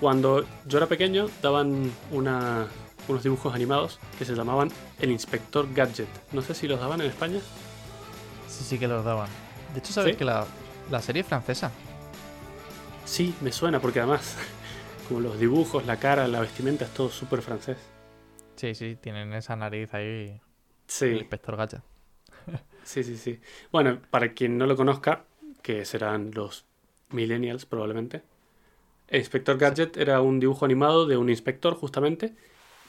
Cuando yo era pequeño daban una, unos dibujos animados que se llamaban El Inspector Gadget. No sé si los daban en España. Sí, sí que los daban. De hecho, sabes ¿Sí? que la, la serie es francesa. Sí, me suena porque además, como los dibujos, la cara, la vestimenta es todo súper francés. Sí, sí, tienen esa nariz ahí. El Sí, inspector Gadget. sí, sí, sí. Bueno, para quien no lo conozca, que serán los millennials probablemente, el Inspector Gadget era un dibujo animado de un inspector justamente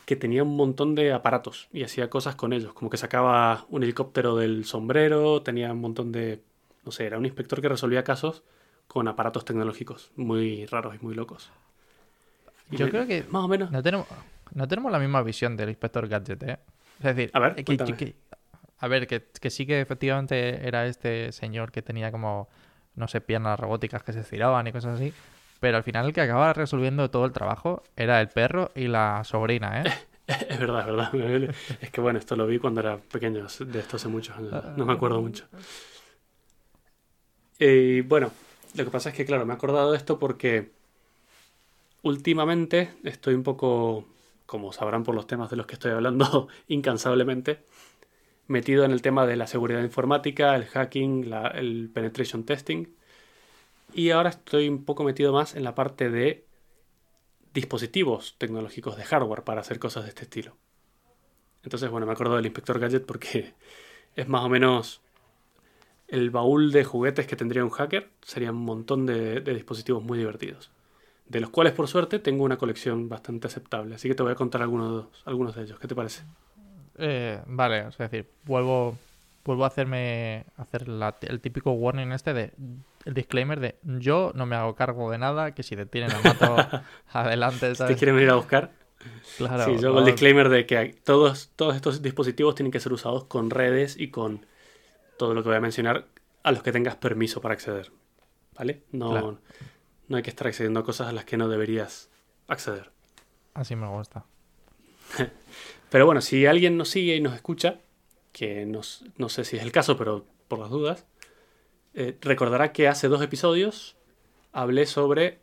que tenía un montón de aparatos y hacía cosas con ellos, como que sacaba un helicóptero del sombrero, tenía un montón de, no sé, era un inspector que resolvía casos con aparatos tecnológicos muy raros y muy locos. Y Yo me- creo que más o menos no tenemos, no tenemos la misma visión del inspector Gadget, ¿eh? Es decir, A ver, que- cuéntame. que- a ver, que, que sí que efectivamente era este señor que tenía como, no sé, piernas robóticas que se estiraban y cosas así. Pero al final el que acababa resolviendo todo el trabajo era el perro y la sobrina, ¿eh? Es verdad, es verdad. Es que bueno, esto lo vi cuando era pequeño, de esto hace muchos años. No me acuerdo mucho. Y bueno, lo que pasa es que, claro, me he acordado de esto porque últimamente estoy un poco, como sabrán por los temas de los que estoy hablando incansablemente, metido en el tema de la seguridad informática, el hacking, la- el penetration testing. Y ahora estoy un poco metido más en la parte de dispositivos tecnológicos de hardware para hacer cosas de este estilo. Entonces, bueno, me acuerdo del Inspector Gadget porque es más o menos el baúl de juguetes que tendría un hacker. Sería un montón de, dispositivos muy divertidos. De los cuales, por suerte, tengo una colección bastante aceptable. Así que te voy a contar algunos, algunos de ellos. ¿Qué te parece? Eh, vale, es decir, vuelvo, vuelvo a hacerme hacer la- el típico warning este de el disclaimer de yo no me hago cargo de nada, que si te tienen a mato adelante, ¿Te quieren venir a buscar? Claro, sí, yo hago el disclaimer de que todos, todos estos dispositivos tienen que ser usados con redes y con todo lo que voy a mencionar a los que tengas permiso para acceder. ¿Vale? No, Claro. no hay que estar accediendo a cosas a las que no deberías acceder. Así me gusta. Pero bueno, si alguien nos sigue y nos escucha, que nos- no sé si es el caso, pero por las dudas, eh, recordará que hace dos episodios hablé sobre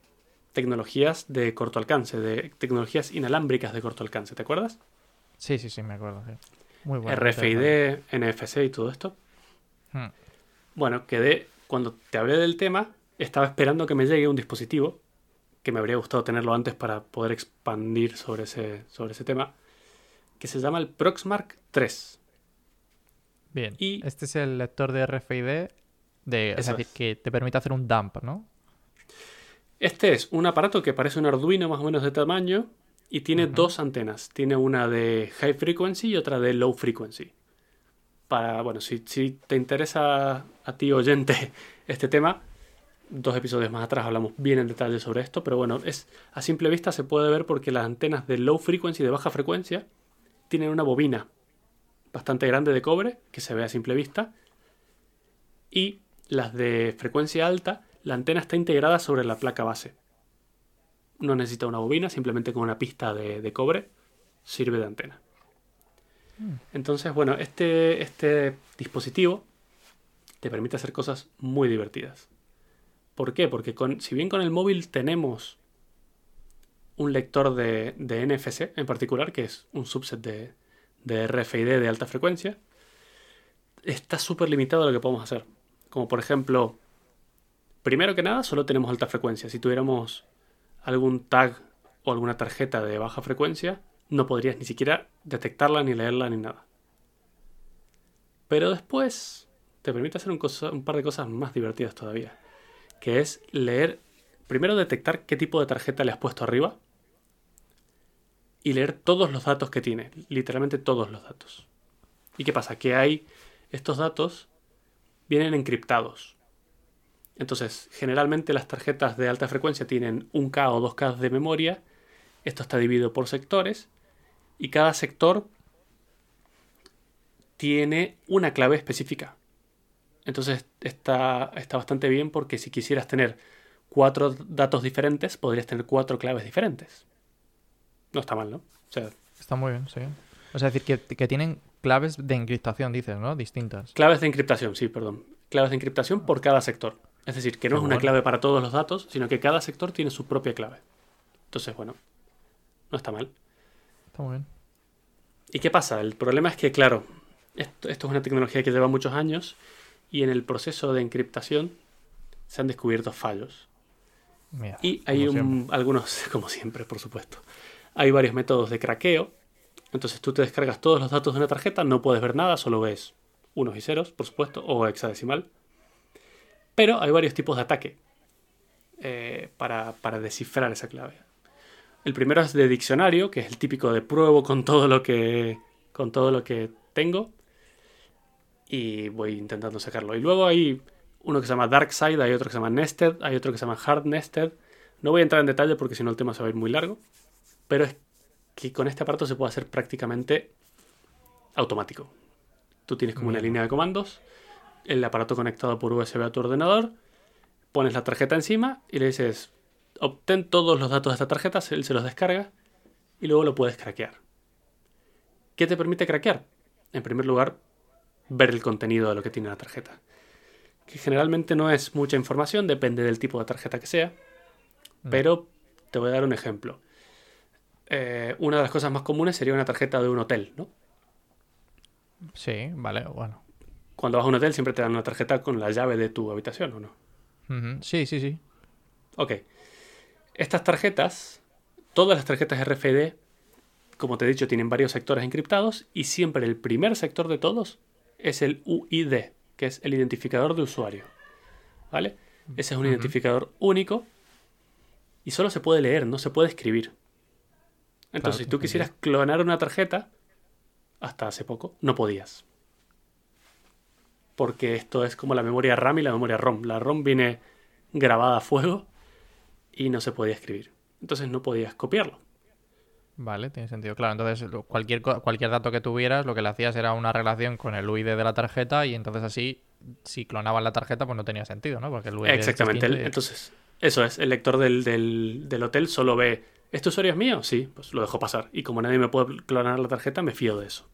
tecnologías de corto alcance, de tecnologías inalámbricas de corto alcance, ¿te acuerdas? Sí, sí, sí, me acuerdo. sí. Muy bueno. RFID, NFC y todo esto. Hmm. Bueno, quedé, cuando te hablé del tema, estaba esperando que me llegue un dispositivo, que me habría gustado tenerlo antes para poder expandir sobre ese, sobre ese tema, que se llama el Proxmark 3. Bien. Y- Este es el lector de RFID, de, es decir, es. que te permite hacer un dump, ¿no? Este es un aparato que parece un Arduino más o menos de tamaño y tiene dos antenas. Tiene una de high frequency y otra de low frequency. Para, bueno, si, si te interesa a ti oyente este tema, dos episodios más atrás hablamos bien en detalle sobre esto, pero bueno, es a simple vista se puede ver porque las antenas de low frequency y de baja frecuencia tienen una bobina bastante grande de cobre que se ve a simple vista y las de frecuencia alta, la antena está integrada sobre la placa base. No necesita una bobina, simplemente con una pista de, de cobre sirve de antena. Entonces, bueno, este, este dispositivo te permite hacer cosas muy divertidas. ¿Por qué? Porque con, si bien con el móvil tenemos un lector de, de NFC en particular, que es un subset de, de RFID de alta frecuencia, está súper limitado lo que podemos hacer. Como por ejemplo, primero que nada, solo tenemos alta frecuencia. Si tuviéramos algún tag o alguna tarjeta de baja frecuencia, no podrías ni siquiera detectarla, ni leerla, ni nada. Pero después te permite hacer un par de cosas más divertidas todavía. Que es leer, primero detectar qué tipo de tarjeta le has puesto arriba. Y leer todos los datos que tiene, literalmente todos los datos. ¿Y qué pasa? Que hay estos datos vienen encriptados. Entonces, generalmente las tarjetas de alta frecuencia tienen 1K o 2K de memoria. Esto está dividido por sectores. Y cada sector tiene una clave específica. Entonces está, está bastante bien porque si quisieras tener cuatro datos diferentes, podrías tener cuatro claves diferentes. No está mal, ¿no? O sea, Está muy bien, sí. O sea, es decir, que, que tienen claves de encriptación, dices, ¿no? Distintas. Claves de encriptación, sí, perdón. Claves de encriptación por cada sector. Es decir, que no Qué es una bueno. clave para todos los datos, sino que cada sector tiene su propia clave. Entonces, bueno, no está mal. Está muy bien. ¿Y qué pasa? El problema es que, claro, esto, esto es una tecnología que lleva muchos años y en el proceso de encriptación se han descubierto fallos. Mira, Y hay como un- algunos, como siempre, por supuesto. Hay varios métodos de craqueo. Entonces tú te descargas todos los datos de una tarjeta, no puedes ver nada, solo ves unos y ceros, por supuesto, o hexadecimal. Pero hay varios tipos de ataque eh, para, descifrar esa clave. El primero es de diccionario, que es el típico de pruebo con todo lo que, con todo lo que tengo y voy intentando sacarlo. Y luego hay uno que se llama Dark Side, hay otro que se llama Nested, hay otro que se llama Hard Nested. No voy a entrar en detalle porque si no el tema se va a ir muy largo, pero es que con este aparato se puede hacer prácticamente automático. Tú tienes como una línea de comandos, el aparato conectado por USB a tu ordenador, pones la tarjeta encima y le dices, obtén todos los datos de esta tarjeta, él se los descarga y luego lo puedes craquear. ¿Qué te permite craquear? En primer lugar, ver el contenido de lo que tiene la tarjeta. Que generalmente no es mucha información, depende del tipo de tarjeta que sea. Mm. Pero te voy a dar un ejemplo. Eh, una de las cosas más comunes sería una tarjeta de un hotel, ¿no? Sí, vale, bueno. Cuando vas a un hotel siempre te dan una tarjeta con la llave de tu habitación, ¿o no? Sí, sí, sí. Ok. Estas tarjetas, todas las tarjetas RFID, como te he dicho, tienen varios sectores encriptados y siempre el primer sector de todos es el UID, que es el identificador de usuario. ¿Vale? Ese es un identificador único y solo se puede leer, no se puede escribir. Entonces, si tú quisieras clonar una tarjeta, hasta hace poco, no podías. Porque esto es como la memoria RAM y la memoria ROM. La ROM viene grabada a fuego y no se podía escribir. Entonces no podías copiarlo. Vale, tiene sentido. Claro, entonces cualquier, cualquier dato que tuvieras, lo que le hacías era una relación con el UID de la tarjeta y entonces así, si clonaban la tarjeta, pues no tenía sentido, ¿no? Porque el UID es Exactamente. el- entonces, eso es. El lector del, del- del hotel solo ve, ¿este usuario es mío? Sí, pues lo dejo pasar. Y como nadie me puede clonar la tarjeta, me fío de eso.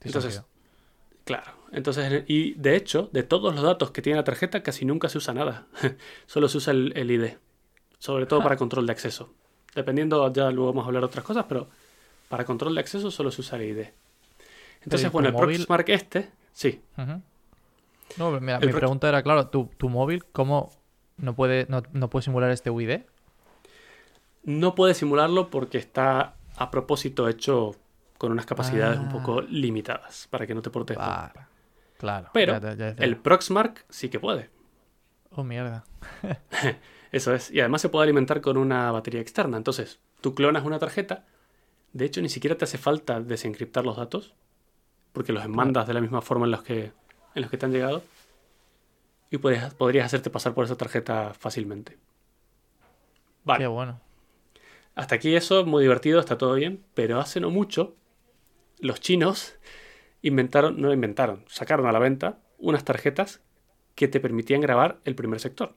Entonces, sentido. Claro. Entonces, y de hecho, de todos los datos que tiene la tarjeta, casi nunca se usa nada. Solo se usa el, el ID. Sobre todo para control de acceso. Dependiendo, ya luego vamos a hablar de otras cosas, pero para control de acceso solo se usa el ID. Entonces, ¿y bueno, el móvil? Proxmark este, sí. No, mira, mi pregunta era, claro, ¿tu, tu móvil cómo no puede, no, no puede simular este UID? No puede simularlo porque está a propósito hecho con unas capacidades un Ah. poco limitadas para que no te portes mal. Vale, claro. Pero ya ya. El Proxmark sí que puede. Oh, mierda. Eso es. Y además se puede alimentar con una batería externa. Entonces, tú clonas una tarjeta. De hecho, ni siquiera te hace falta desencriptar los datos. Porque los mandas de la misma forma en los que, en los que te han llegado. Y puedes- podrías hacerte pasar por esa tarjeta fácilmente. Vale. Qué bueno. Hasta aquí eso, muy divertido, está todo bien. Pero hace no mucho, los chinos inventaron, no inventaron, sacaron a la venta unas tarjetas que te permitían grabar el primer sector.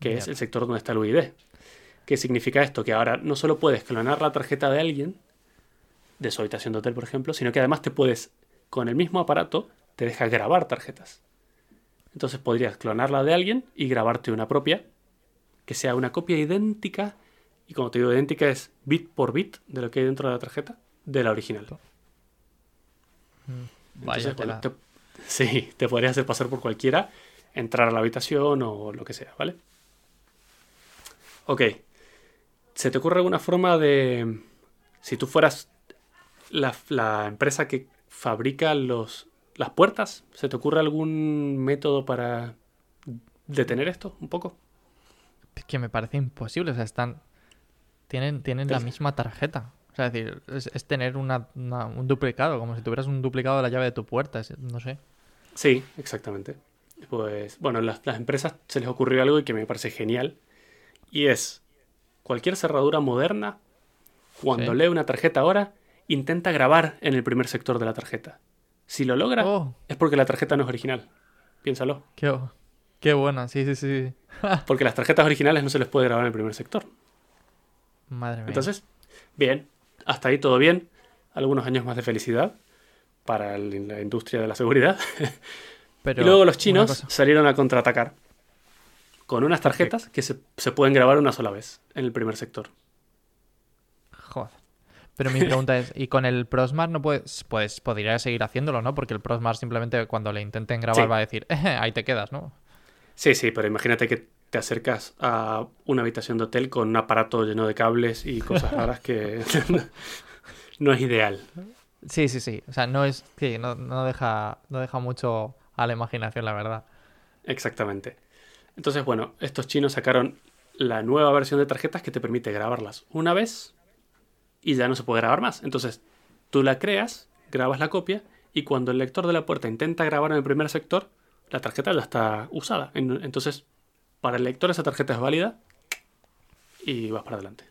Que es el sector donde está el UID. ¿Qué significa esto? Que ahora no solo puedes clonar la tarjeta de alguien, de su habitación de hotel, por ejemplo, sino que además te puedes, con el mismo aparato, te deja grabar tarjetas. Entonces podrías clonarla de alguien y grabarte una propia, que sea una copia idéntica, y como te digo, idéntica es bit por bit de lo que hay dentro de la tarjeta, de la original. Vaya Entonces, te- sí, te podrías hacer pasar por cualquiera, entrar a la habitación o lo que sea, ¿vale? Ok. ¿Se te ocurre alguna forma de... Si tú fueras la, la empresa que fabrica los, las puertas, ¿se te ocurre algún método para detener esto un poco? Es que me parece imposible. O sea, están. Tienen, tienen la misma tarjeta. O sea, es decir, es, es tener una- una- un duplicado, como si tuvieras un duplicado de la llave de tu puerta. no sé. Sí, exactamente. Pues bueno, las, las empresas se les ocurrió algo y que me parece genial. Y es, cualquier cerradura moderna, cuando Sí. lee una tarjeta ahora, intenta grabar en el primer sector de la tarjeta. Si lo logra, Oh, es porque la tarjeta no es original. Piénsalo. qué, qué buena. Sí, sí, sí. Porque las tarjetas originales no se les puede grabar en el primer sector. Madre mía. Entonces, bien, hasta ahí todo bien. Algunos años más de felicidad para el- la industria de la seguridad. Pero y luego los chinos salieron a contraatacar. con unas tarjetas que se, se pueden grabar una sola vez en el primer sector. Pero mi pregunta es, ¿y con el Prosmar no puedes, pues podría seguir haciéndolo, ¿no? Porque el Prosmar simplemente cuando le intenten grabar Sí. va a decir, "Eh, ahí te quedas, ¿no? Sí, sí, pero imagínate que te acercas a una habitación de hotel con un aparato lleno de cables y cosas raras que no es ideal. Sí, sí, sí. O sea, no es, sí, no, no deja, no deja mucho a la imaginación, la verdad. Exactamente. Entonces, bueno, estos chinos sacaron la nueva versión de tarjetas que te permite grabarlas una vez y ya no se puede grabar más. Entonces, tú la creas, grabas la copia y cuando el lector de la puerta intenta grabar en el primer sector, la tarjeta ya está usada. En- Entonces, para el lector esa tarjeta es válida y vas para adelante.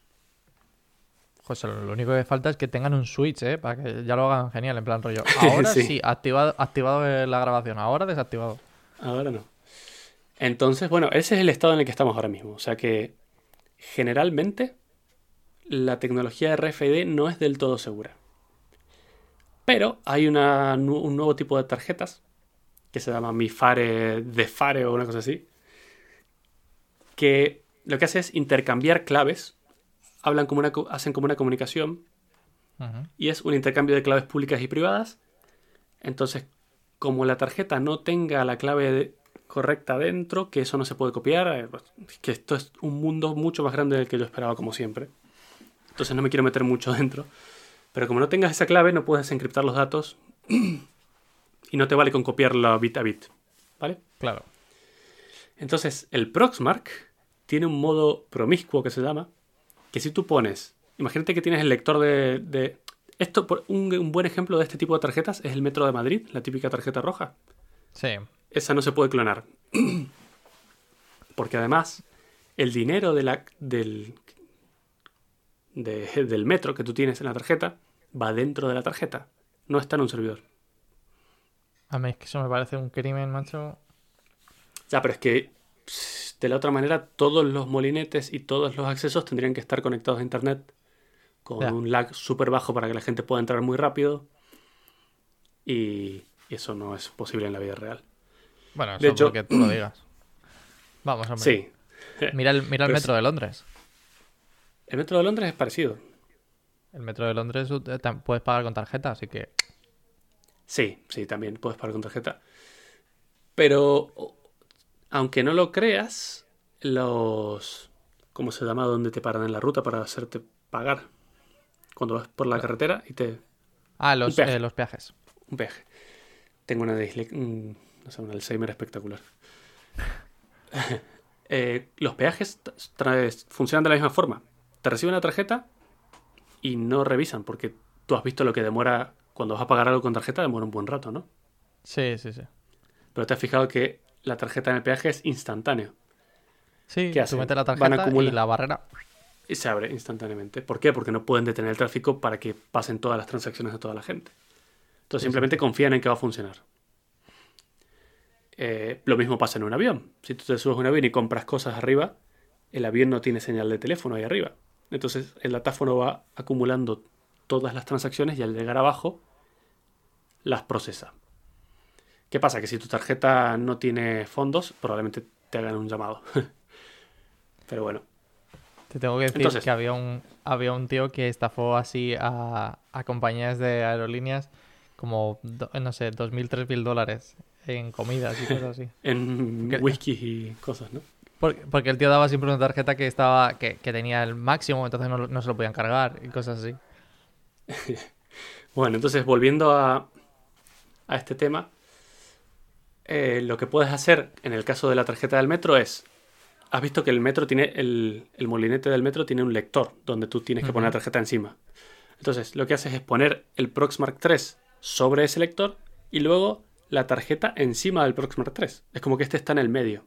José, lo único que falta es que tengan un switch, ¿eh? Para que ya lo hagan genial, en plan rollo. Ahora sí, Sí. activado, activado la grabación, ahora desactivado. Ahora no. Entonces, bueno, ese es el estado en el que estamos ahora mismo. O sea que generalmente la tecnología RFID no es del todo segura. Pero hay una un nuevo tipo de tarjetas que se llama MiFare Defare o una cosa así. Que lo que hace es intercambiar claves. Hablan como una, hacen como una comunicación y es un intercambio de claves públicas y privadas. Entonces, como la tarjeta no tenga la clave de- correcta dentro, que eso no se puede copiar, eh, pues, que esto es un mundo mucho más grande del que yo esperaba, como siempre. Entonces no me quiero meter mucho dentro. Pero como no tengas esa clave, no puedes encriptar los datos y no te vale con copiarla bit a bit. ¿Vale? Claro. Entonces, el Proxmark tiene un modo promiscuo que se llama, que si tú pones, imagínate que tienes el lector de... de- esto, por- un, un buen ejemplo de este tipo de tarjetas es el Metro de Madrid, la típica tarjeta roja. Sí. Esa no se puede clonar. Porque además, el dinero de la, del, de- del metro que tú tienes en la tarjeta va dentro de la tarjeta, no está en un servidor. A mí es que eso me parece un crimen, macho. Ya, pero es que de la otra manera todos los molinetes y todos los accesos tendrían que estar conectados a internet con Ya. un lag súper bajo para que la gente pueda entrar muy rápido. Y eso no es posible en la vida real. Bueno, eso De hecho- porque tú lo digas. Vamos, hombre. Sí. Mira el, mira el Pero metro de Londres. El metro de Londres es parecido. El metro de Londres eh, puedes pagar con tarjeta, así que. Sí, sí, también puedes pagar con tarjeta. Pero, aunque no lo creas, los... ¿Cómo se llama? Donde te paran en la ruta para hacerte pagar. Cuando vas por la carretera y te... Ah, los, peaje. eh, los peajes. Un peaje. Tengo una disle- no sé, un Alzheimer espectacular. Eh, los peajes funcionan de la misma forma. Te reciben la tarjeta y no revisan, porque tú has visto lo que demora cuando vas a pagar algo con tarjeta, demora un buen rato, ¿no? Sí, sí, sí. Pero te has fijado que la tarjeta en el peaje es instantáneo Sí, ¿Qué tú metes la Van tarjeta y la barrera. y se abre instantáneamente. ¿Por qué? Porque no pueden detener el tráfico para que pasen todas las transacciones de toda la gente. Entonces simplemente confían en que va a funcionar. Eh, lo mismo pasa en un avión. Si tú te subes a un avión y compras cosas arriba, el avión no tiene señal de teléfono ahí arriba. Entonces el datáfono va acumulando todas las transacciones y al llegar abajo las procesa. ¿Qué pasa? Que si tu tarjeta no tiene fondos, probablemente te hagan un llamado. Pero bueno, Te tengo que decir Entonces- que había un, había un tío que estafó así a, a compañías de aerolíneas como, do- no sé, 2.000, 3.000 dólares en comidas y cosas así. en whisky y cosas, ¿no? Porque, porque el tío daba siempre una tarjeta que estaba que, que tenía el máximo, entonces no, no se lo podían cargar y cosas así. Bueno, entonces volviendo a, a este tema, eh, lo que puedes hacer en el caso de la tarjeta del metro es, has visto que el metro tiene, el, el molinete del metro tiene un lector donde tú tienes que poner la tarjeta encima. Entonces, lo que haces es poner el Proxmark 3 sobre ese lector y luego la tarjeta encima del Proxmark 3. Es como que este está en el medio.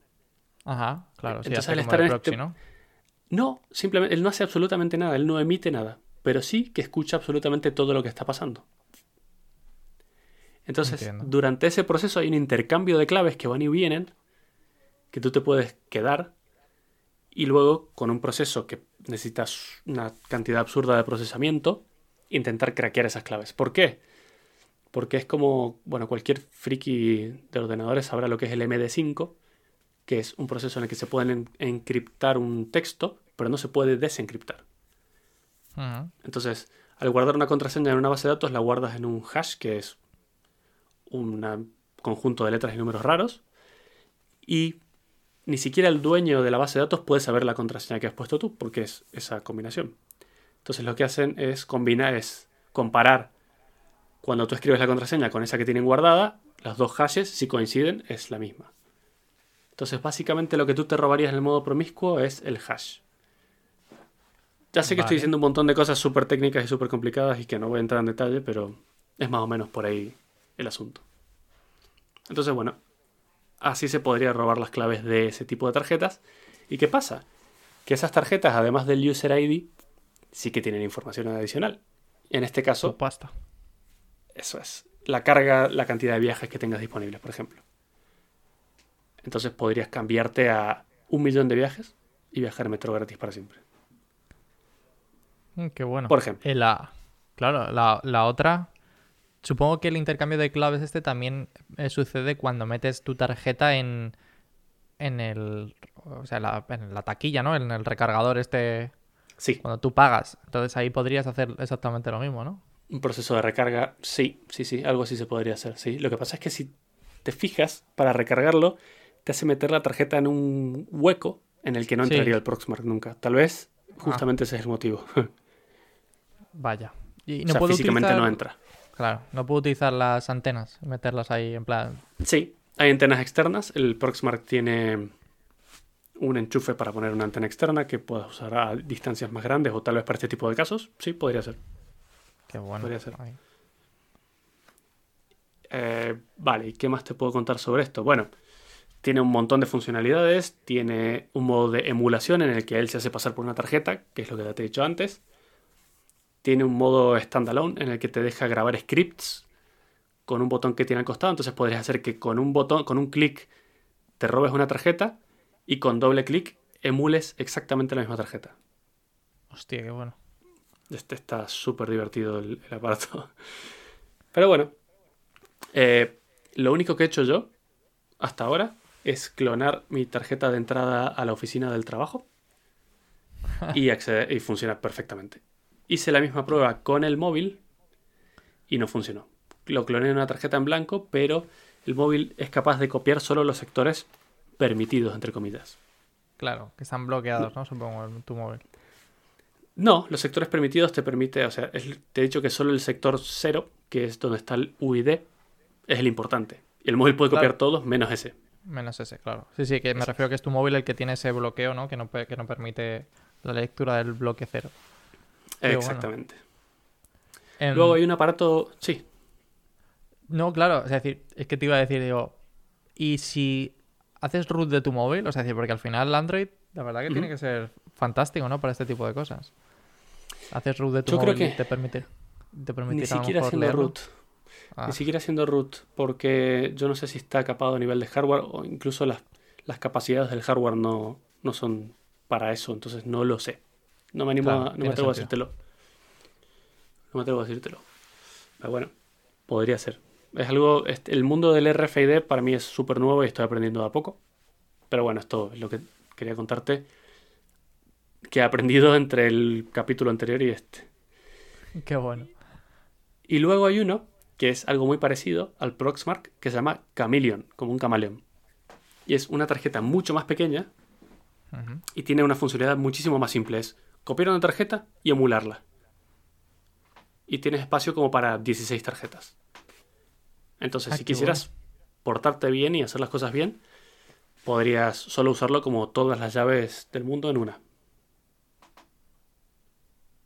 Ajá, claro, sí, Entonces, al estar en proxy, este- ¿no? No, simplemente él no hace absolutamente nada, él no emite nada, pero sí que escucha absolutamente todo lo que está pasando. Entonces, Entiendo. durante ese proceso hay un intercambio de claves que van y vienen, que tú te puedes quedar, y luego con un proceso que necesitas una cantidad absurda de procesamiento, intentar craquear esas claves. ¿Por qué? Porque es como, bueno, cualquier friki de ordenadores sabrá lo que es el MD5, que es un proceso en el que se puede en- encriptar un texto, pero no se puede desencriptar. Entonces, al guardar una contraseña en una base de datos, la guardas en un hash, que es un conjunto de letras y números raros, y ni siquiera el dueño de la base de datos puede saber la contraseña que has puesto tú, porque es esa combinación. Entonces, lo que hacen es combinar, es comparar cuando tú escribes la contraseña con esa que tienen guardada, las dos hashes, si coinciden, es la misma. Entonces, básicamente lo que tú te robarías en el modo promiscuo es el hash. Ya sé que estoy diciendo un montón de cosas súper técnicas y súper complicadas y que no voy a entrar en detalle, pero es más o menos por ahí el asunto. Entonces, bueno, así se podría robar las claves de ese tipo de tarjetas. ¿Y qué pasa? Que esas tarjetas, además del user ID, sí que tienen información adicional. En este caso, pasta. eso es. La carga, la cantidad de viajes que tengas disponibles, por ejemplo. Entonces podrías cambiarte a un millón de viajes y viajar en metro gratis para siempre. Mm, Qué bueno. Por ejemplo. Eh, la, claro, la, la otra. Supongo que el intercambio de claves este también eh, sucede cuando metes tu tarjeta en. En el. O sea, la, en la taquilla, ¿no? En el recargador este. Sí, Cuando tú pagas. Entonces ahí podrías hacer exactamente lo mismo, ¿no? un proceso de recarga, sí, sí, sí, algo así se podría hacer, sí. Lo que pasa es que si te fijas, para recargarlo, te hace meter la tarjeta en un hueco en el que no Sí. entraría el Proxmark nunca. Tal vez justamente ese es el motivo. Vaya. Y o no sea, puedo físicamente utilizar. no entra. Claro, no puedo utilizar las antenas, meterlas ahí en plan. Sí, hay antenas externas. El Proxmark tiene un enchufe para poner una antena externa que puedas usar a distancias más grandes o tal vez para este tipo de casos. Sí, podría ser. Qué bueno. Podría ser. Eh, vale, ¿y qué más te puedo contar sobre esto? Bueno, tiene un montón de funcionalidades, tiene un modo de emulación en el que él se hace pasar por una tarjeta, que es lo que te he dicho antes. Tiene un modo standalone en el que te deja grabar scripts con un botón que tiene al costado, entonces podrías hacer que con un botón, con un clic, te robes una tarjeta y con doble clic emules exactamente la misma tarjeta. Hostia, qué bueno. Este está súper divertido el, el aparato. Pero bueno, eh, lo único que he hecho yo hasta ahora es clonar mi tarjeta de entrada a la oficina del trabajo y, acceder, y funciona perfectamente. Hice la misma prueba con el móvil y no funcionó. Lo cloné en una tarjeta en blanco, pero el móvil es capaz de copiar solo los sectores permitidos, entre comillas. Claro, que están bloqueados, ¿no? Supongo, en tu móvil. No, los sectores permitidos te permite, o sea, es- te he dicho que solo el sector 0, que es donde está el UID, es el importante. Y el móvil puede copiar todos menos ese. Menos ese, claro. Sí, sí, que me refiero que es tu móvil el que tiene ese bloqueo, ¿no? Que no, que no permite la lectura del bloque cero. Bueno. Exactamente. Em, Luego hay un aparato, sí, No, claro, es decir, es que te iba a decir, digo, ¿y si haces root de tu móvil? O sea, decir, porque al final Android, la verdad que tiene que ser fantástico, ¿no? Para este tipo de cosas. Haces root de tu Yo creo móvil y te permite, te permite ni a siquiera haciendo root. Ah, Ni siquiera haciendo root, porque yo no sé si está capado a nivel de hardware o incluso las, las capacidades del hardware no, no son para eso, entonces no lo sé. No me animo Claro, a, no me atrevo a decírtelo. No me atrevo a decírtelo. Pero bueno, podría ser. Es algo, este, el mundo del RFID para mí es súper nuevo y estoy aprendiendo de a poco. Pero bueno, esto es lo que quería contarte que he aprendido entre el capítulo anterior y este. Qué bueno. Y luego hay uno que es algo muy parecido al Proxmark que se llama Chameleon, como un camaleón. Y es una tarjeta mucho más pequeña y tiene una funcionalidad muchísimo más simple. Es copiar una tarjeta y emularla. Y tienes espacio como para 16 tarjetas. Entonces, Ah, si quisieras portarte bien y hacer las cosas bien, podrías solo usarlo como todas las llaves del mundo en una.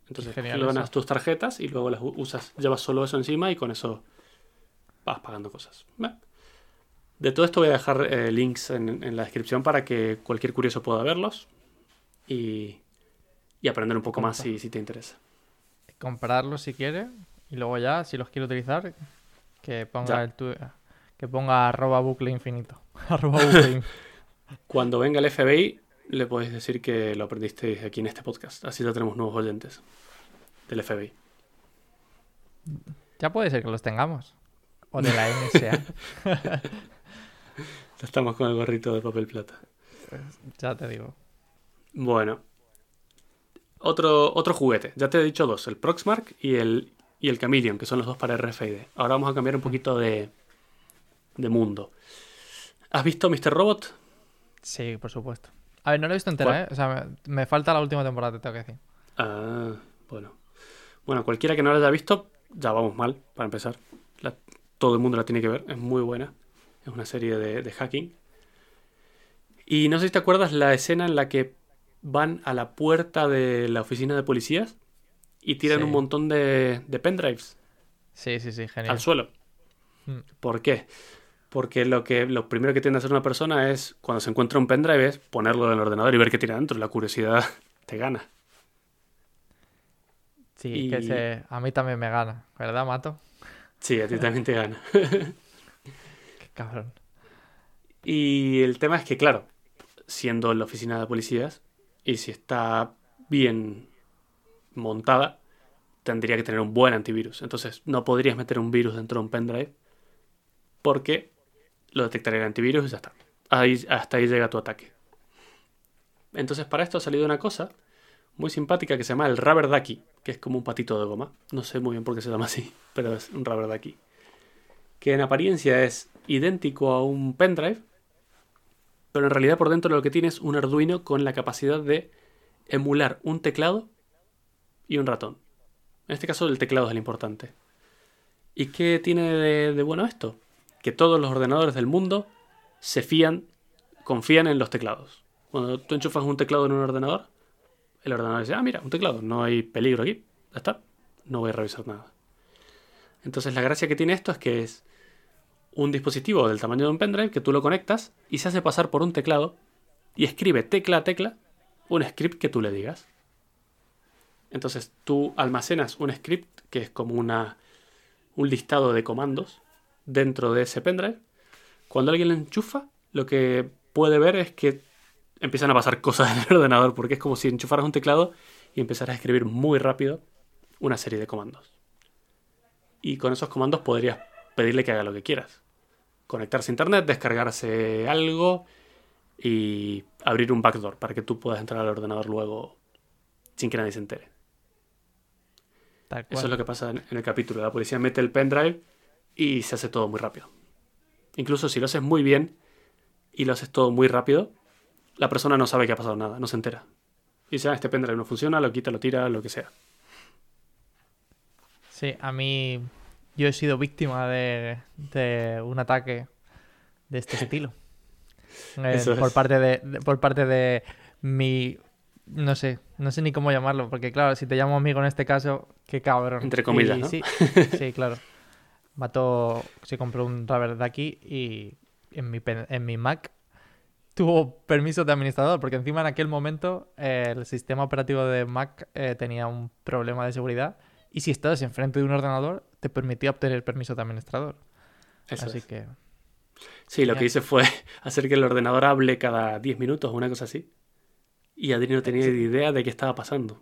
Entonces, Genial clonas eso. tus tarjetas y luego las usas, llevas solo eso encima y con eso vas pagando cosas. De todo esto voy a dejar eh, links en, en la descripción para que cualquier curioso pueda verlos y, y aprender un poco más si, si te interesa. Comprarlos si quiere y luego ya, si los quiere utilizar, que ponga Ya. el tu- que ponga arroba bucle infinito. arroba bucle in- Cuando venga el FBI, le podéis decir que lo aprendisteis aquí en este podcast. Así ya tenemos nuevos oyentes del FBI. Ya puede ser que los tengamos. O de la NSA. Ya estamos con el gorrito de papel plata. Ya te digo. Bueno. Otro, otro juguete. Ya te he dicho dos. El Proxmark y el, y el Chameleon, que son los dos para RFID. Ahora vamos a cambiar un poquito de, de mundo. ¿Has visto Mr. Robot? Sí, por supuesto. A ver, no lo he visto entera, ¿eh? O sea, me, me falta la última temporada, te tengo que decir. Ah, bueno. Bueno, cualquiera que no la haya visto, ya vamos mal, para empezar. La- todo el mundo la tiene que ver, es muy buena. Es una serie de, de hacking. Y no sé si te acuerdas la escena en la que van a la puerta de la oficina de policías y tiran Sí. un montón de, de pendrives Sí, sí, sí, genial. al suelo. Mm. ¿Por qué? Porque lo, que, lo primero que tiende a hacer una persona es, cuando se encuentra un pendrive, es ponerlo en el ordenador y ver qué tiene dentro. La curiosidad te gana. Sí, que se... a mí también me gana, ¿verdad, Mato? Sí, a ti también te gana. Qué cabrón. Y el tema es que, claro, siendo en la oficina de policías, y si está bien montada, tendría que tener un buen antivirus. Entonces, no podrías meter un virus dentro de un pendrive porque lo detectaría el antivirus y ya está. Ahí, hasta ahí llega tu ataque. Entonces, para esto ha salido una cosa muy simpática que se llama el Rubber Ducky, que es como un patito de goma. No sé muy bien por qué se llama así, pero es un Rubber Ducky. Que en apariencia es idéntico a un pendrive, pero en realidad por dentro lo que tiene es un Arduino con la capacidad de emular un teclado y un ratón. En este caso el teclado es el importante. ¿Y qué tiene de bueno esto? Que todos los ordenadores del mundo se fían, confían en los teclados. Cuando tú enchufas un teclado en un ordenador, el ordenador dice, ah, mira, un teclado, no hay peligro aquí, ya está, no voy a revisar nada. Entonces la gracia que tiene esto es que es un dispositivo del tamaño de un pendrive que tú lo conectas y se hace pasar por un teclado y escribe tecla a tecla un script que tú le digas. Entonces tú almacenas un script que es como una, un listado de comandos dentro de ese pendrive. Cuando alguien lo enchufa, lo que puede ver es que empiezan a pasar cosas en el ordenador porque es como si enchufaras un teclado y empezaras a escribir muy rápido una serie de comandos. Y con esos comandos podrías pedirle que haga lo que quieras. Conectarse a internet, descargarse algo y abrir un backdoor para que tú puedas entrar al ordenador luego sin que nadie se entere. Eso es lo que pasa en, en el capítulo. La policía mete el pendrive y se hace todo muy rápido. Incluso si lo haces muy bien y lo haces todo muy rápido, la persona no sabe que ha pasado nada, no se entera. Y dice, ah, este pendrive no funciona, lo quita, lo tira, lo que sea. Sí, a mí yo he sido víctima de, de un ataque de este estilo. Eh, por parte de, de- por parte de mi no sé, no sé ni cómo llamarlo, porque claro, si te llamo amigo en este caso, qué cabrón. Entre comillas, Y ¿no? Sí, sí, claro. Mató, se compró un Rubber de aquí y en mi, en mi Mac tuvo permiso de administrador, porque encima en aquel momento eh, el sistema operativo de Mac eh, tenía un problema de seguridad y si estabas enfrente de un ordenador te permitía obtener permiso de administrador. Eso Así es. que Sí, lo que hice fue hacer que el ordenador hable cada 10 minutos o una cosa así. Y Adri no tenía Sí. idea de qué estaba pasando.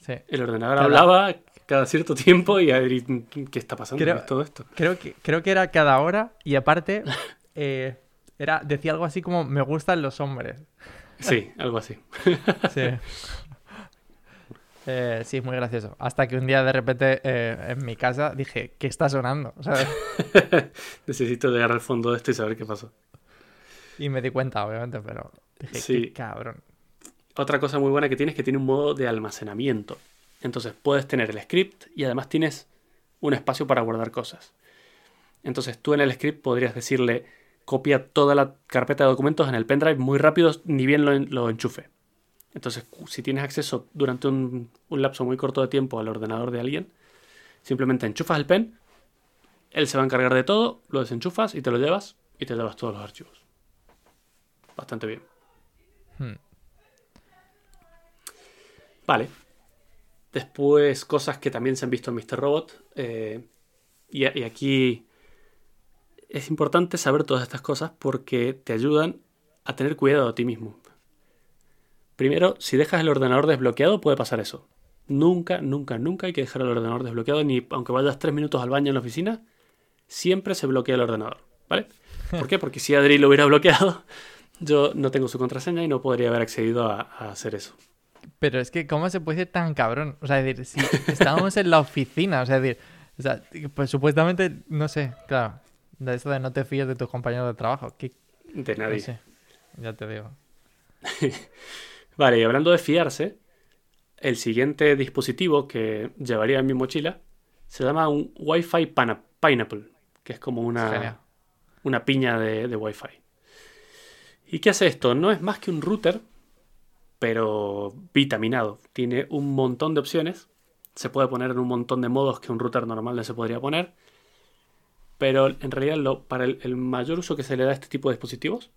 sí. El ordenador Cada- hablaba cada cierto tiempo y Adri, ¿qué está pasando? Creo- ¿Qué es todo esto? Creo que, creo que era cada hora y aparte eh, era, decía algo así como me gustan los hombres. Sí, algo así. Sí. Eh, sí, es muy gracioso. Hasta que un día de repente eh, en mi casa dije, ¿qué está sonando? ¿Sabes? Necesito llegar al fondo de esto y saber qué pasó. Y me di cuenta, obviamente, pero dije, Sí. qué cabrón. Otra cosa muy buena que tiene es que tiene un modo de almacenamiento. Entonces puedes tener el script y además tienes un espacio para guardar cosas. Entonces tú en el script podrías decirle copia toda la carpeta de documentos en el pendrive muy rápido, ni bien lo, en- lo enchufe. Entonces si tienes acceso durante un, un lapso muy corto de tiempo al ordenador de alguien, simplemente enchufas el pen, él se va a encargar de todo, lo desenchufas y te lo llevas y te llevas todos los archivos. Bastante bien. Hmm. Vale. Después, cosas que también se han visto en Mr. Robot. eh, y, y aquí es importante saber todas estas cosas porque te ayudan a tener cuidado a ti mismo. Primero, si dejas el ordenador desbloqueado, puede pasar eso. Nunca, nunca, nunca hay que dejar el ordenador desbloqueado, ni aunque vayas tres minutos al baño en la oficina, siempre se bloquea el ordenador. ¿Vale? ¿Por qué? Porque si Adri lo hubiera bloqueado, yo no tengo su contraseña y no podría haber accedido a, a hacer eso. Pero es que, ¿cómo se puede ser tan cabrón? O sea, es decir, si estábamos en la oficina, o sea, es decir, o sea, pues supuestamente, no sé, claro, de eso de no te fíes de tus compañeros de trabajo. Que, De no nadie. sé, ya te digo. Vale, y hablando de fiarse, el siguiente dispositivo que llevaría en mi mochila se llama un Wi-Fi pana- Pineapple, que es como Genial. una, una piña de, de Wi-Fi. ¿Y qué hace esto? No es más que un router, pero vitaminado. Tiene un montón de opciones. Se puede poner en un montón de modos que un router normal no se podría poner. Pero en realidad lo, para el, mayor uso que se le da a este tipo de dispositivos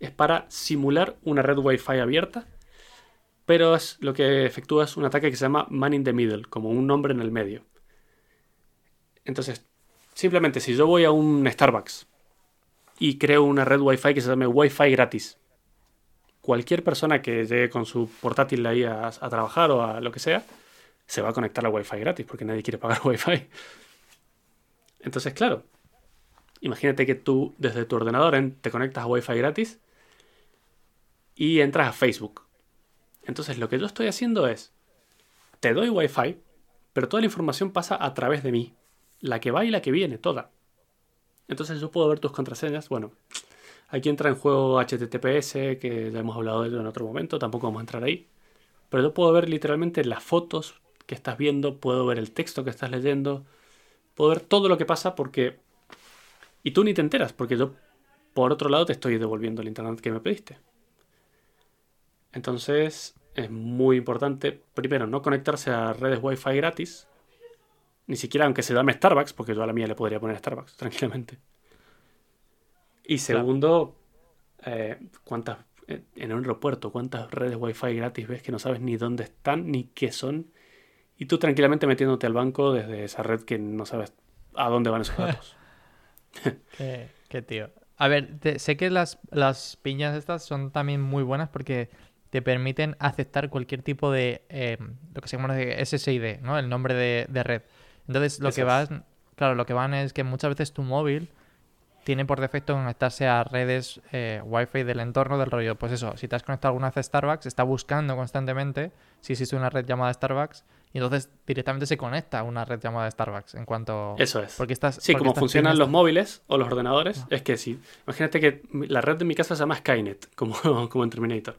es para simular una red Wi-Fi abierta. Pero es, lo que efectúa es un ataque que se llama Man in the Middle, como un nombre en el medio. Entonces, simplemente si yo voy a un Starbucks y creo una red Wi-Fi que se llame Wi-Fi gratis, cualquier persona que llegue con su portátil ahí a, trabajar o a lo que sea, se va a conectar a Wi-Fi gratis porque nadie quiere pagar Wi-Fi. Entonces, claro, imagínate que tú desde tu ordenador en- te conectas a Wi-Fi gratis y entras a Facebook. Entonces, lo que yo estoy haciendo es, te doy Wi-Fi, pero toda la información pasa a través de mí. La que va y la que viene, toda. Entonces yo puedo ver tus contraseñas. Bueno, aquí entra en juego HTTPS, que ya hemos hablado de ello en otro momento, tampoco vamos a entrar ahí. Pero yo puedo ver literalmente las fotos que estás viendo, puedo ver el texto que estás leyendo, puedo ver todo lo que pasa porque... Y tú ni te enteras, porque yo, por otro lado, te estoy devolviendo el internet que me pediste. Entonces, es muy importante, primero, no conectarse a redes Wi-Fi gratis, ni siquiera aunque se llame Starbucks, porque yo a la mía le podría poner Starbucks tranquilamente. Y Claro. segundo, eh, ¿cuántas eh, en un aeropuerto, cuántas redes Wi-Fi gratis ves que no sabes ni dónde están ni qué son? Y tú tranquilamente metiéndote al banco desde esa red que no sabes a dónde van esos datos. Qué, qué tío. A ver, te- sé que las, las piñas estas son también muy buenas porque te permiten aceptar cualquier tipo de, eh, lo que se llama SSID, ¿no? El nombre de, de red. Entonces, lo que vas, claro, lo que van es que muchas veces tu móvil tiene por defecto conectarse a redes eh, Wi-Fi del entorno del rollo. Pues eso, si te has conectado alguna vez a Starbucks, está buscando constantemente si existe una red llamada Starbucks y entonces directamente se conecta a una red llamada Starbucks en cuanto... Eso es. Porque estas, Sí, porque como funcionan los móviles o los ordenadores, es que sí. Imagínate que la red de mi casa se llama Skynet, como, como en Terminator.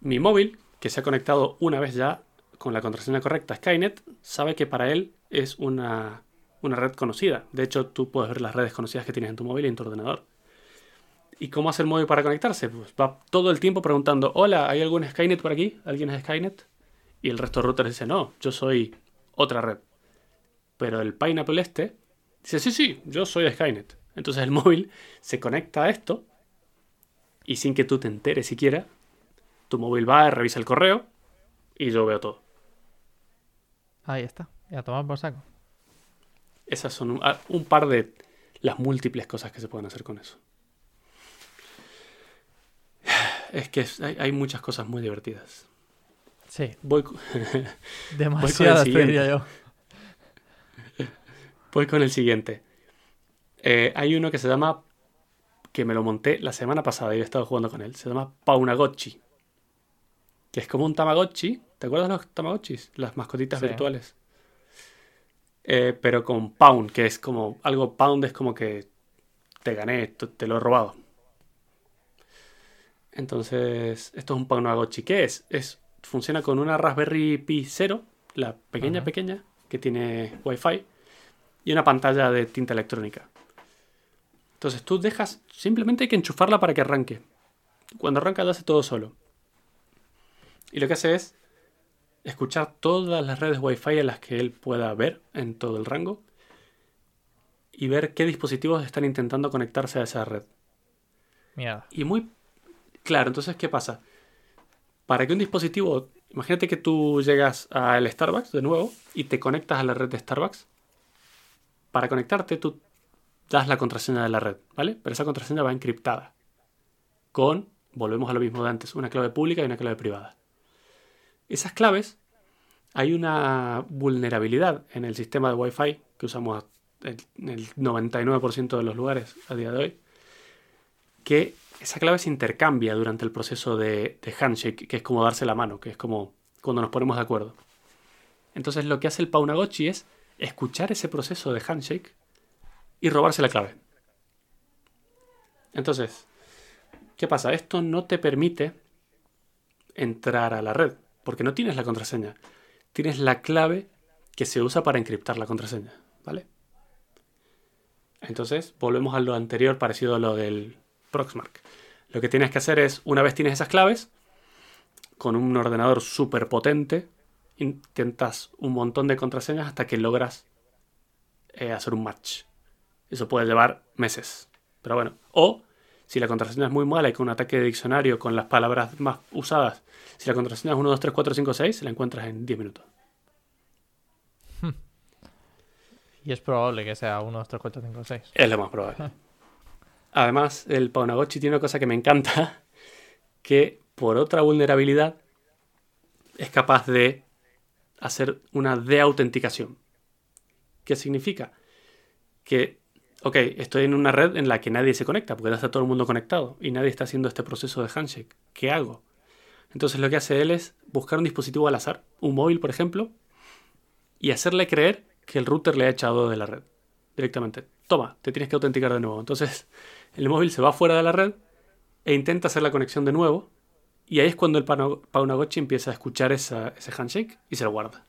Mi móvil, que se ha conectado una vez ya con la contraseña correcta a Skynet, sabe que para él es una, una red conocida. De hecho, tú puedes ver las redes conocidas que tienes en tu móvil y en tu ordenador. ¿Y cómo hace el móvil para conectarse? Pues va todo el tiempo preguntando, hola, ¿hay algún Skynet por aquí? ¿Alguien es Skynet? Y el resto de routers dice, no, yo soy otra red. Pero el Pineapple este dice, sí, sí, yo soy Skynet. Entonces el móvil se conecta a esto y sin que tú te enteres siquiera, tu móvil va, revisa el correo y yo veo todo. Ahí está, y a tomar por saco. Esas son un, ah, un par de las múltiples cosas que se pueden hacer con eso. Es que es- hay, hay muchas cosas muy divertidas. Sí, Voy, demasiadas, diría yo. voy con el siguiente. Eh, hay uno que se llama, que me lo monté la semana pasada y he estado jugando con él. Se llama Paunagotchi. Que es como un Tamagotchi. ¿Te acuerdas de los Tamagotchis? Las mascotitas Sí. virtuales. Eh, pero con Pound, que es como algo Pound es como que te gané, te lo he robado. Entonces, esto es un Paunagotchi. ¿Qué es? Es funciona con una Raspberry Pi 0, la pequeña pequeña que tiene Wi-Fi y una pantalla de tinta electrónica. Entonces tú dejas, simplemente hay que enchufarla para que arranque. Cuando arranca lo hace todo solo. Y lo que hace es escuchar todas las redes Wi-Fi en las que él pueda ver en todo el rango y ver qué dispositivos están intentando conectarse a esa red. Mierda. Y muy claro, entonces, ¿qué pasa? Para que un dispositivo, imagínate que tú llegas al Starbucks de nuevo y te conectas a la red de Starbucks. Para conectarte, tú das la contraseña de la red, ¿vale? Pero esa contraseña va encriptada. Con, volvemos a lo mismo de antes, una clave pública y una clave privada. Esas claves, hay una vulnerabilidad en el sistema de Wi-Fi que usamos en el 99% de los lugares a día de hoy, que esa clave se intercambia durante el proceso de, handshake, que es como darse la mano, que es como cuando nos ponemos de acuerdo. Entonces lo que hace el Paunagochi es escuchar ese proceso de handshake y robarse la clave. Entonces, ¿qué pasa? Esto no te permite entrar a la red, porque no tienes la contraseña. Tienes la clave que se usa para encriptar la contraseña, ¿vale? Entonces, volvemos a lo anterior parecido a lo del Proxmark. Lo que tienes que hacer es, una vez tienes esas claves, con un ordenador súper potente, intentas un montón de contraseñas hasta que logras eh, hacer un match. Eso puede llevar meses. Pero bueno, o si la contraseña es muy mala y con un ataque de diccionario con las palabras más usadas, si la contraseña es 1, 2, 3, 4, 5, 6, la encuentras en 10 minutos. Hmm. Y es probable que sea 1, 2, 3, 4, 5, 6. Es lo más probable. Además, el Paunagochi tiene una cosa que me encanta, que por otra vulnerabilidad es capaz de hacer una de-autenticación. ¿Qué significa? Que, ok, estoy en una red en la que nadie se conecta, porque ya está todo el mundo conectado y nadie está haciendo este proceso de handshake. ¿Qué hago? Entonces lo que hace él es buscar un dispositivo al azar, un móvil por ejemplo, y hacerle creer que el router le ha echado de la red directamente. Toma, te tienes que autenticar de nuevo. Entonces el móvil se va fuera de la red e intenta hacer la conexión de nuevo. Y ahí es cuando el Paunagochi empieza a escuchar ese handshake y se lo guarda.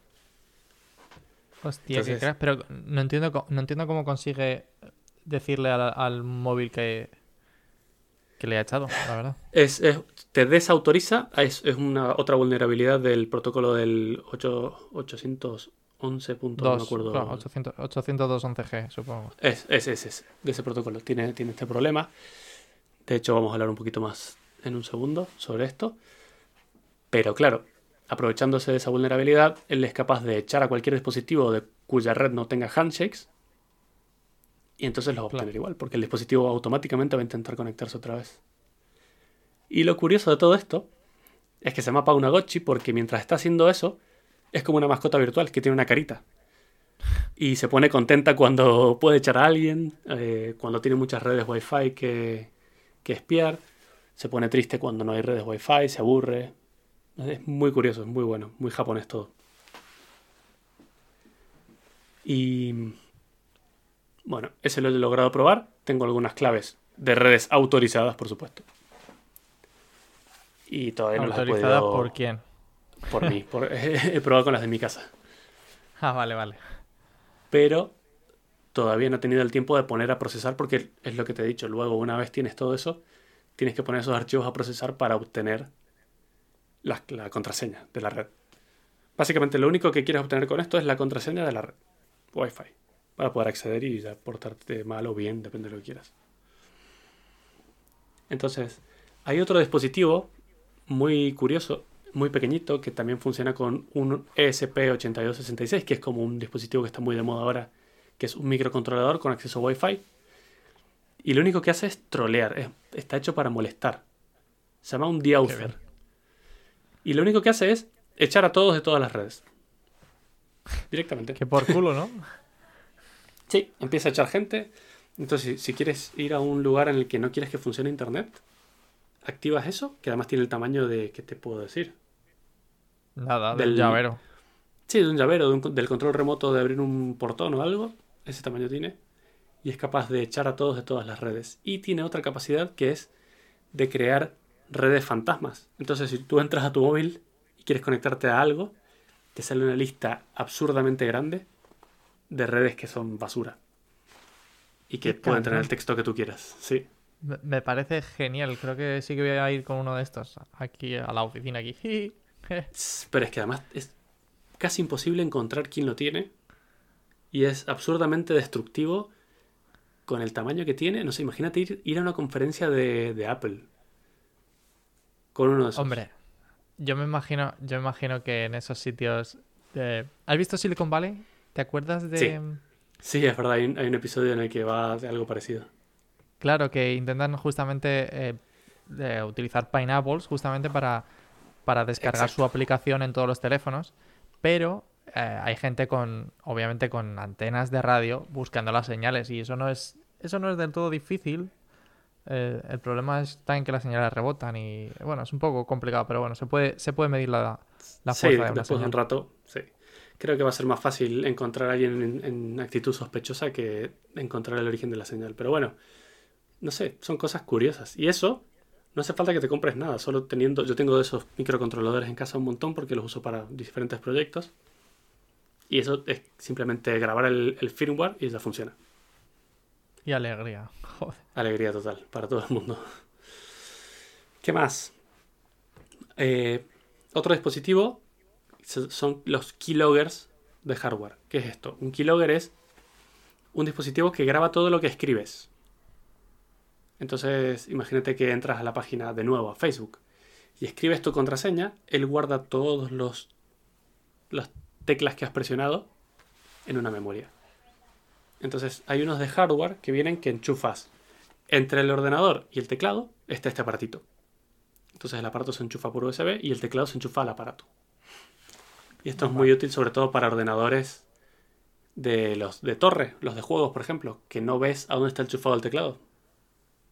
Hostia, qué crack. Pero no entiendo, no entiendo cómo consigue decirle al, móvil que, que le ha echado, la verdad. Es, te desautoriza, es, una otra vulnerabilidad del protocolo del 8, 811. no me acuerdo. 802.11g, supongo. Es, es, es, de ese protocolo. Tiene, tiene este problema. De hecho, vamos a hablar un poquito más en un segundo sobre esto. Pero claro, aprovechándose de esa vulnerabilidad, él es capaz de echar a cualquier dispositivo de cuya red no tenga handshakes y entonces lo va a obtener igual, porque el dispositivo automáticamente va a intentar conectarse otra vez. Y lo curioso de todo esto es que se llama Paunagotchi porque mientras está haciendo eso, es como una mascota virtual que tiene una carita. Y se pone contenta cuando puede echar a alguien, eh, cuando tiene muchas redes Wi-Fi que, que espiar. Se pone triste cuando no hay redes Wi-Fi, se aburre. Es muy curioso, es muy bueno, muy japonés todo. Y bueno, ese lo he logrado probar. Tengo algunas claves de redes autorizadas, por supuesto. Y todavía no las he podido... por quién? Por mí. he probado con las de mi casa. Ah, vale, vale. Pero todavía no he tenido el tiempo de poner a procesar porque es lo que te he dicho. Luego, una vez tienes todo eso, tienes que poner esos archivos a procesar para obtener la, contraseña de la red. Básicamente lo único que quieres obtener con esto es la contraseña de la red Wi-Fi para poder acceder y portarte mal o bien, depende de lo que quieras. Entonces, hay otro dispositivo muy curioso, muy pequeñito, que también funciona con un ESP8266, que es como un dispositivo que está muy de moda ahora, que es un microcontrolador con acceso a Wi-Fi. Y lo único que hace es trolear, está hecho para molestar. Se llama un Diaucer. Y lo único que hace es echar a todos de todas las redes. Directamente. Que por culo, ¿no? sí, empieza a echar gente. Entonces, si, quieres ir a un lugar en el que no quieres que funcione Internet, activas eso, que además tiene el tamaño de, ¿qué te puedo decir? Nada, del, llavero. Sí, de un llavero, del control remoto de abrir un portón o algo. Ese tamaño tiene. Y es capaz de echar a todos de todas las redes. Y tiene otra capacidad que es de crear redes fantasmas. Entonces, si tú entras a tu móvil y quieres conectarte a algo, te sale una lista absurdamente grande de redes que son basura. Y que pueden tener el texto que tú quieras. Sí. Me parece genial. Creo que sí que voy a ir con uno de estos aquí a la oficina aquí. Pero es que además es casi imposible encontrar quién lo tiene. Y es absurdamente destructivo con el tamaño que tiene. No sé, imagínate ir, ir a una conferencia de, de Apple con uno de esos. Hombre, yo me imagino, yo me imagino que en esos sitios. ¿Has visto Silicon Valley? ¿Te acuerdas de.? Sí, es verdad, hay un, episodio en el que va de algo parecido. Claro, que intentan justamente eh, utilizar Pineapples justamente para, para descargar su aplicación en todos los teléfonos, pero eh, hay gente con, obviamente, con antenas de radio buscando las señales y eso no es, eso no es del todo difícil Eh, el problema está en que las señales rebotan y bueno, es un poco complicado, pero bueno, se puede, se puede medir la, la Sí, fuerza de una después de señal. un rato, sí. Creo que va a ser más fácil encontrar a alguien en, en actitud sospechosa que encontrar el origen de la señal. Pero bueno, no sé, son cosas curiosas. Y eso, no hace falta que te compres nada, solo teniendo, yo tengo de esos microcontroladores en casa un montón porque los uso para diferentes proyectos. Y eso es simplemente grabar el, el firmware y ya funciona. Y alegría. Joder. Alegría total para todo el mundo. ¿Qué más? Eh, otro dispositivo son los keyloggers de hardware. ¿Qué es esto? Un keylogger es un dispositivo que graba todo lo que escribes. Entonces, imagínate que entras a la página de nuevo a Facebook y escribes tu contraseña, él guarda todos los las teclas que has presionado en una memoria. Entonces, hay unos de hardware que vienen que enchufas entre el ordenador y el teclado está este aparatito. Entonces el aparato se enchufa por USB y el teclado se enchufa al aparato. Y esto es muy útil sobre todo para ordenadores de los de torre, los de juegos, por ejemplo, que no ves a dónde está enchufado el teclado.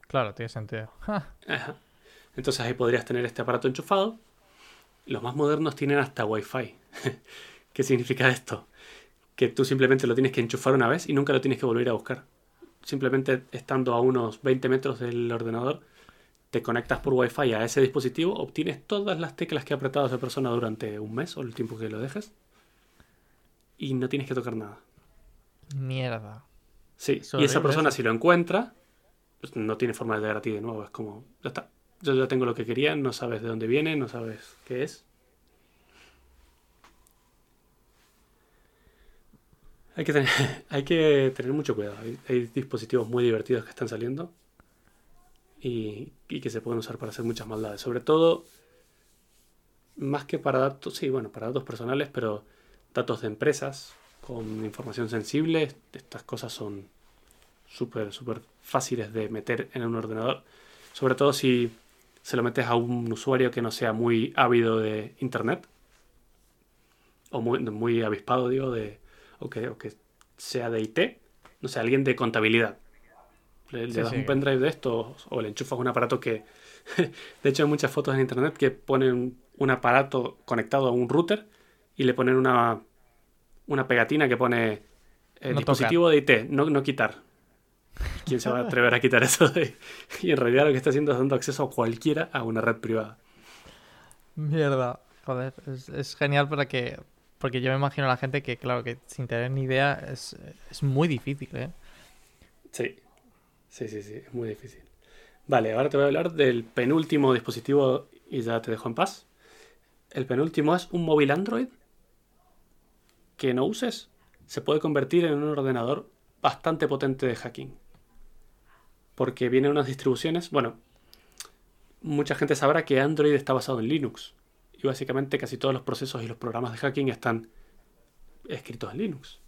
Claro, tiene sentido. Ajá. Entonces ahí podrías tener este aparato enchufado. Los más modernos tienen hasta Wi-Fi. ¿Qué significa esto? Que tú simplemente lo tienes que enchufar una vez y nunca lo tienes que volver a buscar. Simplemente estando a unos 20 metros del ordenador, te conectas por Wi-Fi a ese dispositivo, obtienes todas las teclas que ha apretado esa persona durante un mes o el tiempo que lo dejes y no tienes que tocar nada. Mierda. Sí, y esa persona eso. si lo encuentra, pues no tiene forma de llegar a ti de nuevo. Es como, ya está. Yo ya tengo lo que quería, no sabes de dónde viene, no sabes qué es. Hay que tener, hay que tener mucho cuidado. Hay, hay dispositivos muy divertidos que están saliendo y, que se pueden usar para hacer muchas maldades. Sobre todo, más que para datos, sí, bueno, para datos personales, pero datos de empresas con información sensible, estas cosas son súper, súper fáciles de meter en un ordenador. Sobre todo si se lo metes a un usuario que no sea muy ávido de internet. O muy, muy avispado, digo, de, o, que, o que sea de IT. No sé, alguien de contabilidad. Le, le Sí, das sí. un pendrive de esto o le enchufas un aparato que... de hecho hay muchas fotos en internet que ponen un aparato conectado a un router y le ponen una, una pegatina que pone eh, No dispositivo de IT, no, no quitar. ¿Quién se va a atrever a quitar eso? de- y en realidad lo que está haciendo es dando acceso a cualquiera a una red privada. Mierda. Joder, es, es genial para que... Porque yo me imagino a la gente que, claro, que sin tener ni idea es, es muy difícil, ¿eh? Sí, sí, sí, sí, es muy difícil. Vale, ahora te voy a hablar del penúltimo dispositivo y ya te dejo en paz. El penúltimo es un móvil Android que no uses. Se puede convertir en un ordenador bastante potente de hacking. Porque vienen unas distribuciones, bueno, mucha gente sabrá que Android está basado en Linux. Y básicamente casi todos los procesos y los programas de hacking están escritos en Linux.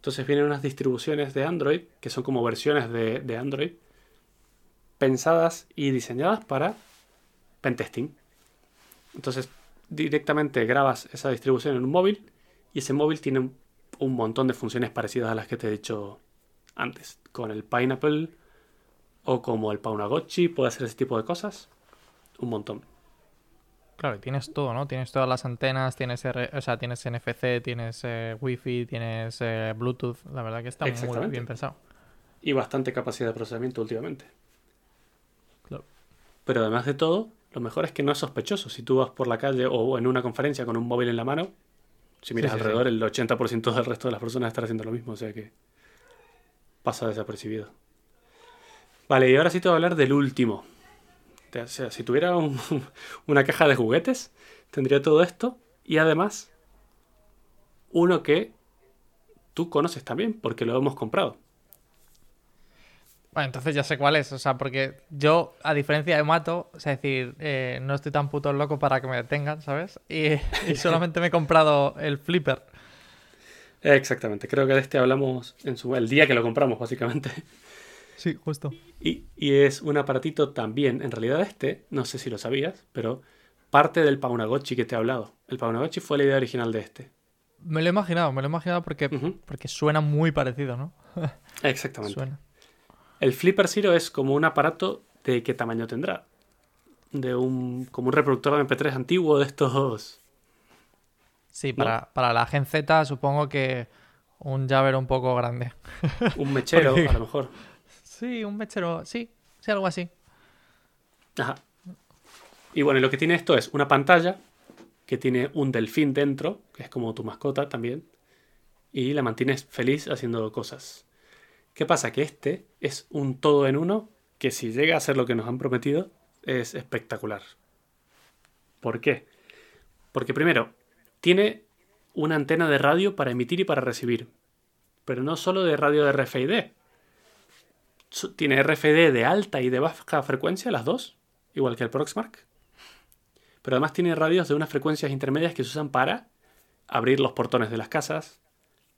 Entonces vienen unas distribuciones de Android, que son como versiones de, Android, pensadas y diseñadas para pentesting. Entonces directamente grabas esa distribución en un móvil y ese móvil tiene un, un montón de funciones parecidas a las que te he dicho antes. Con el Pineapple o como el Paunagotchi puede hacer ese tipo de cosas. Un montón. Claro, y tienes todo, ¿no? Tienes todas las antenas, tienes, R- o sea, tienes NFC, tienes eh, Wi-Fi, tienes eh, Bluetooth. La verdad que está muy bien pensado. y bastante capacidad de procesamiento últimamente. Claro. Pero además de todo, lo mejor es que no es sospechoso. Si tú vas por la calle o en una conferencia con un móvil en la mano, si miras Sí, sí, alrededor, el 80% del resto de las personas están haciendo lo mismo, o sea que pasa desapercibido. Vale, y ahora sí te voy a hablar del último. O sea, si tuviera un- una caja de juguetes, tendría todo esto y además uno que tú conoces también, porque lo hemos comprado. Bueno, entonces ya sé cuál es, o sea, porque yo, a diferencia de Mato, es decir, eh, no estoy tan puto loco para que me detengan, ¿sabes? Y, y solamente me he comprado el flipper. Exactamente, creo que de este hablamos en su, el día que lo compramos, básicamente. Sí, justo. Y, y es un aparatito también, en realidad este, no sé si lo sabías, pero parte del Paunagotchi que te he hablado. El Paunagotchi fue la idea original de este. Me lo he imaginado, me lo he imaginado porque, porque suena muy parecido, ¿no? Exactamente. Suena. El Flipper Zero es como un aparato de qué tamaño tendrá. De un. como un reproductor de MP3 antiguo de estos. Sí, para, para la Gen Z supongo que un llavero un poco grande. Un mechero, Porque- a lo mejor. Sí, un mechero, sí, sí, algo así. Ajá. Y bueno, lo que tiene esto es una pantalla que tiene un delfín dentro, que es como tu mascota también, y la mantienes feliz haciendo cosas. ¿Qué pasa? Que este es un todo en uno que si llega a ser lo que nos han prometido, es espectacular. ¿Por qué? Porque primero, tiene una antena de radio para emitir y para recibir. Pero no solo de radio de RFID. Tiene RFID de alta y de baja frecuencia, las dos, igual que el Proxmark. Pero además tiene radios de unas frecuencias intermedias que se usan para abrir los portones de las casas,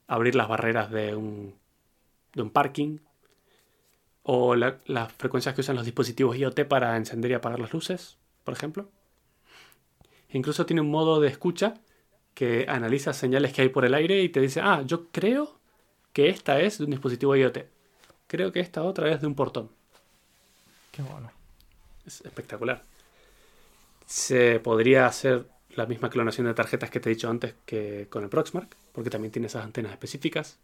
abrir las barreras de un, de un parking, o la- las frecuencias que usan los dispositivos IoT para encender y apagar las luces, por ejemplo. Incluso tiene un modo de escucha que analiza señales que hay por el aire y te dice, ah, yo creo que esta es de un dispositivo IoT. Creo que esta otra es de un portón. Qué bueno. Es espectacular. Se podría hacer la misma clonación de tarjetas que te he dicho antes que con el Proxmark, porque también tiene esas antenas específicas.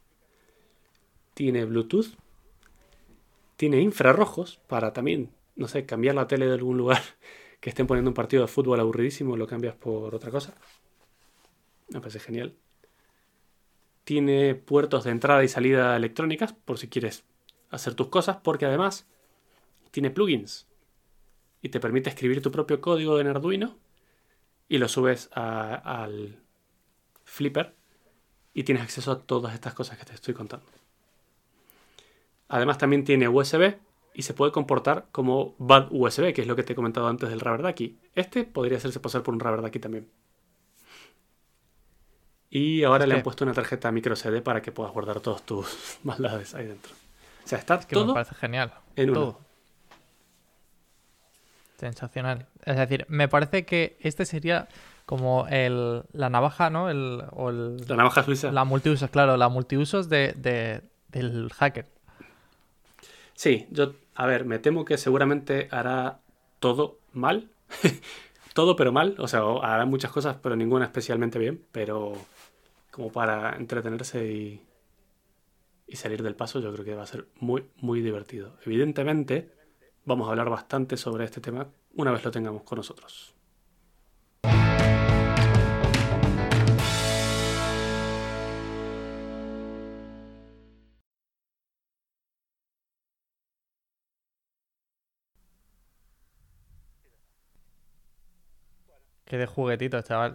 Tiene Bluetooth. Tiene infrarrojos para también, no sé, cambiar la tele de algún lugar que estén poniendo un partido de fútbol aburridísimo, lo cambias por otra cosa. Me parece genial. Tiene puertos de entrada y salida electrónicas por si quieres hacer tus cosas, porque además tiene plugins y te permite escribir tu propio código en Arduino y lo subes a- al Flipper y tienes acceso a todas estas cosas que te estoy contando. Además también tiene USB y se puede comportar como Bad USB, que es lo que te he comentado antes del Rubber Ducky. Este podría hacerse pasar por un Rubber Ducky también. Y ahora le han que- puesto una tarjeta micro CD para que puedas guardar todas tus maldades ahí dentro. O sea, está Que me todo parece genial. en uno. Sensacional. Es decir, me parece que este sería como el, la navaja, ¿no? El, o el, La navaja suiza. la multiusos, claro, la multiusos de, de- del hacker. Sí, yo, a ver, me temo que seguramente hará todo mal. todo pero mal. O sea, hará muchas cosas, pero ninguna especialmente bien. Pero como para entretenerse y, y salir del paso, yo creo que va a ser muy, muy divertido. Evidentemente, vamos a hablar bastante sobre este tema una vez lo tengamos con nosotros. Que de juguetitos, chaval.